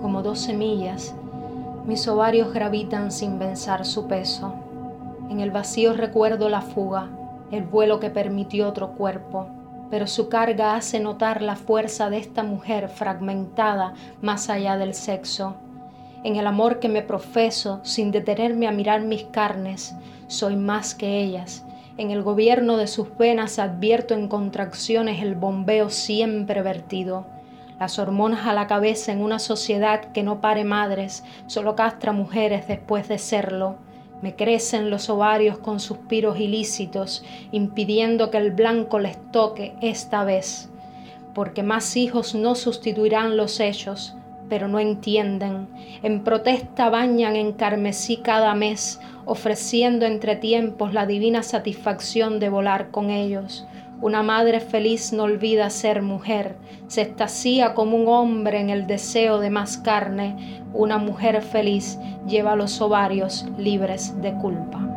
como dos semillas, mis ovarios gravitan sin pensar su peso. En el vacío recuerdo la fuga, el vuelo que permitió otro cuerpo, pero su carga hace notar la fuerza de esta mujer fragmentada más allá del sexo. En el amor que me profeso, sin detenerme a mirar mis carnes, soy más que ellas. En el gobierno de sus venas advierto en contracciones el bombeo siempre vertido. Las hormonas a la cabeza en una sociedad que no pare madres, solo castra mujeres después de serlo me crecen los ovarios con suspiros ilícitos, impidiendo que el blanco les toque esta vez, porque más hijos no sustituirán los hechos, pero no entienden. En protesta bañan en carmesí cada mes, ofreciendo entre tiempos la divina satisfacción de volar con ellos. Una madre feliz no olvida ser mujer, se estacía como un hombre en el deseo de más carne. Una mujer feliz lleva los ovarios libres de culpa.